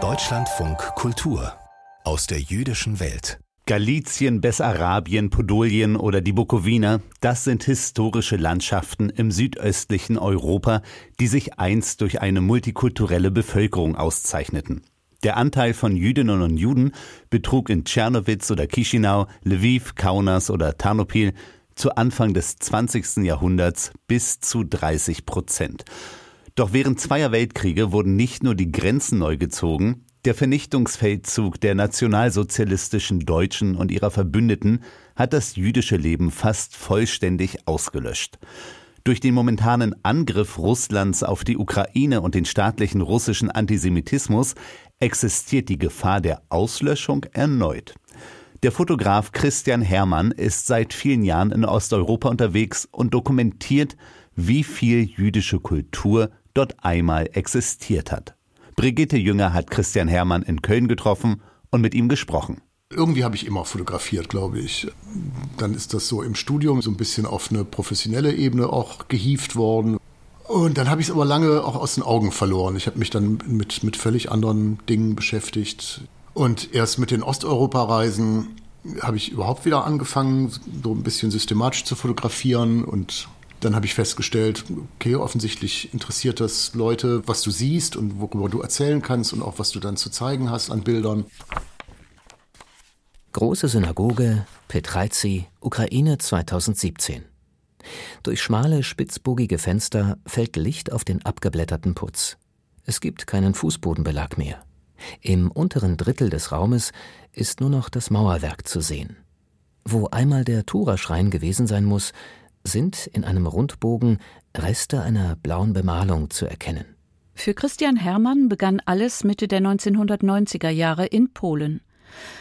Deutschlandfunk Kultur aus der jüdischen Welt. Galizien, Bessarabien, Podolien oder die Bukowina, das sind historische Landschaften im südöstlichen Europa, die sich einst durch eine multikulturelle Bevölkerung auszeichneten. Der Anteil von Jüdinnen und Juden betrug in Tschernowitz oder Chisinau, Lviv, Kaunas oder Tarnopil zu Anfang des 20. Jahrhunderts bis zu 30 Prozent. Doch während zweier Weltkriege wurden nicht nur die Grenzen neu gezogen, der Vernichtungsfeldzug der nationalsozialistischen Deutschen und ihrer Verbündeten hat das jüdische Leben fast vollständig ausgelöscht. Durch den momentanen Angriff Russlands auf die Ukraine und den staatlichen russischen Antisemitismus existiert die Gefahr der Auslöschung erneut. Der Fotograf Christian Herrmann ist seit vielen Jahren in Osteuropa unterwegs und dokumentiert, wie viel jüdische Kultur dort einmal existiert hat. Brigitte Jünger hat Christian Herrmann in Köln getroffen und mit ihm gesprochen. Irgendwie habe ich immer fotografiert, glaube ich. Dann ist das so im Studium so ein bisschen auf eine professionelle Ebene auch gehievt worden. Und dann habe ich es aber lange auch aus den Augen verloren. Ich habe mich dann mit, mit völlig anderen Dingen beschäftigt. Und erst mit den Osteuropa-Reisen habe ich überhaupt wieder angefangen, so ein bisschen systematisch zu fotografieren und dann habe ich festgestellt, okay, offensichtlich interessiert das Leute, was du siehst und worüber du erzählen kannst und auch was du dann zu zeigen hast an Bildern. Große Synagoge, Petraizi, Ukraine 2017. Durch schmale, spitzbogige Fenster fällt Licht auf den abgeblätterten Putz. Es gibt keinen Fußbodenbelag mehr. Im unteren Drittel des Raumes ist nur noch das Mauerwerk zu sehen. Wo einmal der Tura-Schrein gewesen sein muss, sind in einem Rundbogen Reste einer blauen Bemalung zu erkennen. Für Christian Herrmann begann alles Mitte der 1990er Jahre in Polen.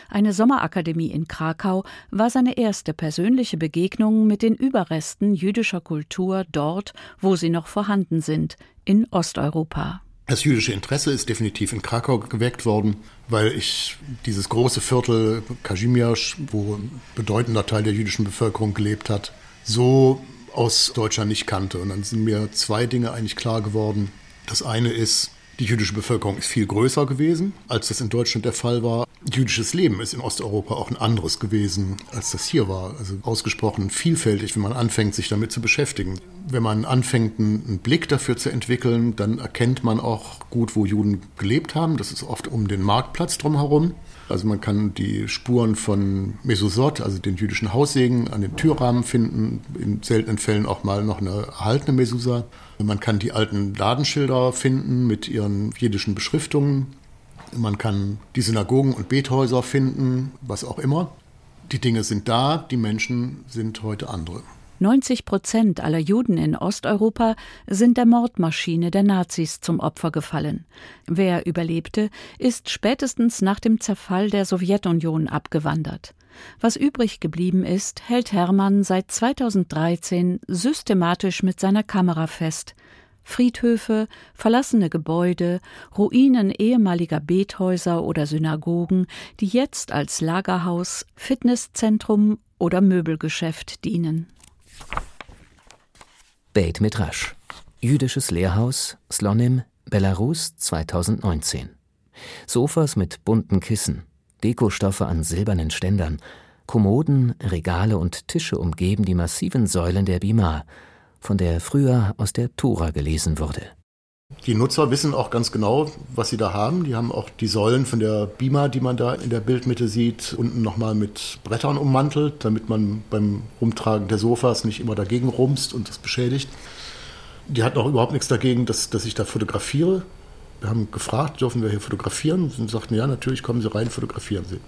Eine Sommerakademie in Krakau war seine erste persönliche Begegnung mit den Überresten jüdischer Kultur dort, wo sie noch vorhanden sind, in Osteuropa. Das jüdische Interesse ist definitiv in Krakau geweckt worden, weil ich dieses große Viertel Kazimierz, wo ein bedeutender Teil der jüdischen Bevölkerung gelebt hat, so aus Deutschland nicht kannte. Und dann sind mir zwei Dinge eigentlich klar geworden. Das eine ist, die jüdische Bevölkerung ist viel größer gewesen, als das in Deutschland der Fall war. Jüdisches Leben ist in Osteuropa auch ein anderes gewesen, als das hier war. Also ausgesprochen vielfältig, wenn man anfängt, sich damit zu beschäftigen. Wenn man anfängt, einen Blick dafür zu entwickeln, dann erkennt man auch gut, wo Juden gelebt haben. Das ist oft um den Marktplatz drumherum. Also man kann die Spuren von Mesosot, also den jüdischen Haussegen, an den Türrahmen finden, in seltenen Fällen auch mal noch eine erhaltene Mesusa. Man kann die alten Ladenschilder finden mit ihren jiddischen Beschriftungen. Man kann die Synagogen und Bethäuser finden, was auch immer. Die Dinge sind da, die Menschen sind heute andere. 90 Prozent aller Juden in Osteuropa sind der Mordmaschine der Nazis zum Opfer gefallen. Wer überlebte, ist spätestens nach dem Zerfall der Sowjetunion abgewandert. Was übrig geblieben ist, hält Hermann seit 2013 systematisch mit seiner Kamera fest. Friedhöfe, verlassene Gebäude, Ruinen ehemaliger Bethäuser oder Synagogen, die jetzt als Lagerhaus, Fitnesszentrum oder Möbelgeschäft dienen. Beit Midrash. Jüdisches Lehrhaus, Slonim, Belarus 2019. Sofas mit bunten Kissen, Dekostoffe an silbernen Ständern, Kommoden, Regale und Tische umgeben die massiven Säulen der Bima, von der früher aus der Tora gelesen wurde. Die Nutzer wissen auch ganz genau, was sie da haben. Die haben auch die Säulen von der Bima, die man da in der Bildmitte sieht, unten nochmal mit Brettern ummantelt, damit man beim Rumtragen der Sofas nicht immer dagegen rumst und das beschädigt. Die hatten auch überhaupt nichts dagegen, dass, dass ich da fotografiere. Wir haben gefragt, dürfen wir hier fotografieren? Sie sagten, ja, natürlich, kommen Sie rein, fotografieren Sie.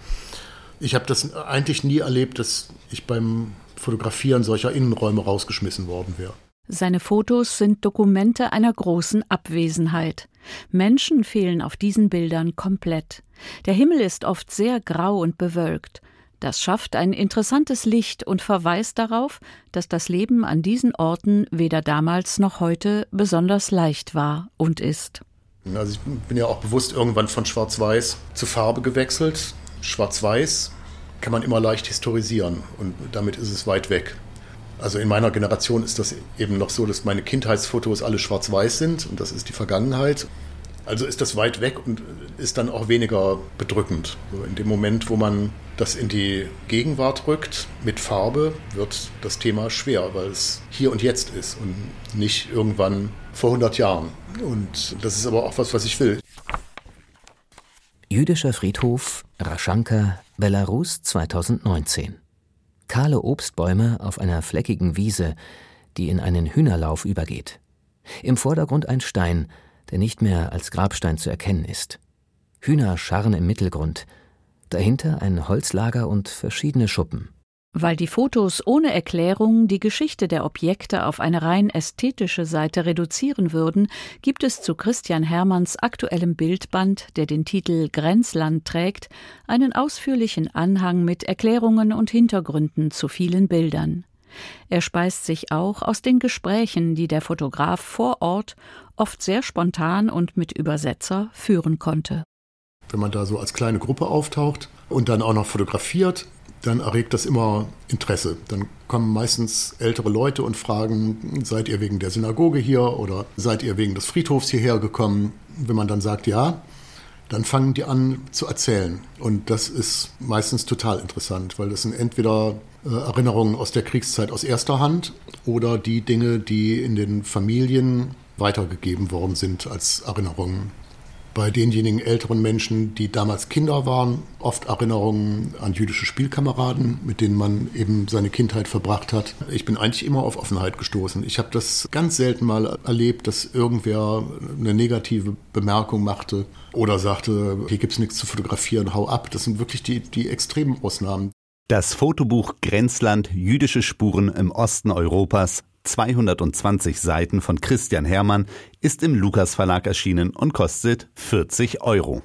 Ich habe das eigentlich nie erlebt, dass ich beim Fotografieren solcher Innenräume rausgeschmissen worden wäre. Seine Fotos sind Dokumente einer großen Abwesenheit. Menschen fehlen auf diesen Bildern komplett. Der Himmel ist oft sehr grau und bewölkt. Das schafft ein interessantes Licht und verweist darauf, dass das Leben an diesen Orten weder damals noch heute besonders leicht war und ist. Also ich bin ja auch bewusst irgendwann von Schwarz-Weiß zu Farbe gewechselt. Schwarz-Weiß kann man immer leicht historisieren und damit ist es weit weg. Also in meiner Generation ist das eben noch so, dass meine Kindheitsfotos alle schwarz-weiß sind und das ist die Vergangenheit. Also ist das weit weg und ist dann auch weniger bedrückend. In dem Moment, wo man das in die Gegenwart rückt mit Farbe, wird das Thema schwer, weil es hier und jetzt ist und nicht irgendwann vor 100 Jahren. Und das ist aber auch was, was ich will. Jüdischer Friedhof, Raschanka, Belarus 2019. Kahle Obstbäume auf einer fleckigen Wiese, die in einen Hühnerlauf übergeht. Im Vordergrund ein Stein, der nicht mehr als Grabstein zu erkennen ist. Hühner scharren im Mittelgrund, dahinter ein Holzlager und verschiedene Schuppen. Weil die Fotos ohne Erklärung die Geschichte der Objekte auf eine rein ästhetische Seite reduzieren würden, gibt es zu Christian Hermanns aktuellem Bildband, der den Titel Grenzland trägt, einen ausführlichen Anhang mit Erklärungen und Hintergründen zu vielen Bildern. Er speist sich auch aus den Gesprächen, die der Fotograf vor Ort, oft sehr spontan und mit Übersetzer, führen konnte. Wenn man da so als kleine Gruppe auftaucht und dann auch noch fotografiert, dann erregt das immer Interesse. Dann kommen meistens ältere Leute und fragen, seid ihr wegen der Synagoge hier oder seid ihr wegen des Friedhofs hierher gekommen? Wenn man dann sagt, ja, dann fangen die an zu erzählen. Und das ist meistens total interessant, weil das sind entweder äh, Erinnerungen aus der Kriegszeit aus erster Hand oder die Dinge, die in den Familien weitergegeben worden sind als Erinnerungen bei denjenigen älteren Menschen, die damals Kinder waren, oft Erinnerungen an jüdische Spielkameraden, mit denen man eben seine Kindheit verbracht hat. Ich bin eigentlich immer auf Offenheit gestoßen. Ich habe das ganz selten mal erlebt, dass irgendwer eine negative Bemerkung machte oder sagte, hier gibt es nichts zu fotografieren, hau ab. Das sind wirklich die, die extremen Ausnahmen. Das Fotobuch Grenzland Jüdische Spuren im Osten Europas 220 Seiten von Christian Hermann ist im Lukas Verlag erschienen und kostet 40 Euro.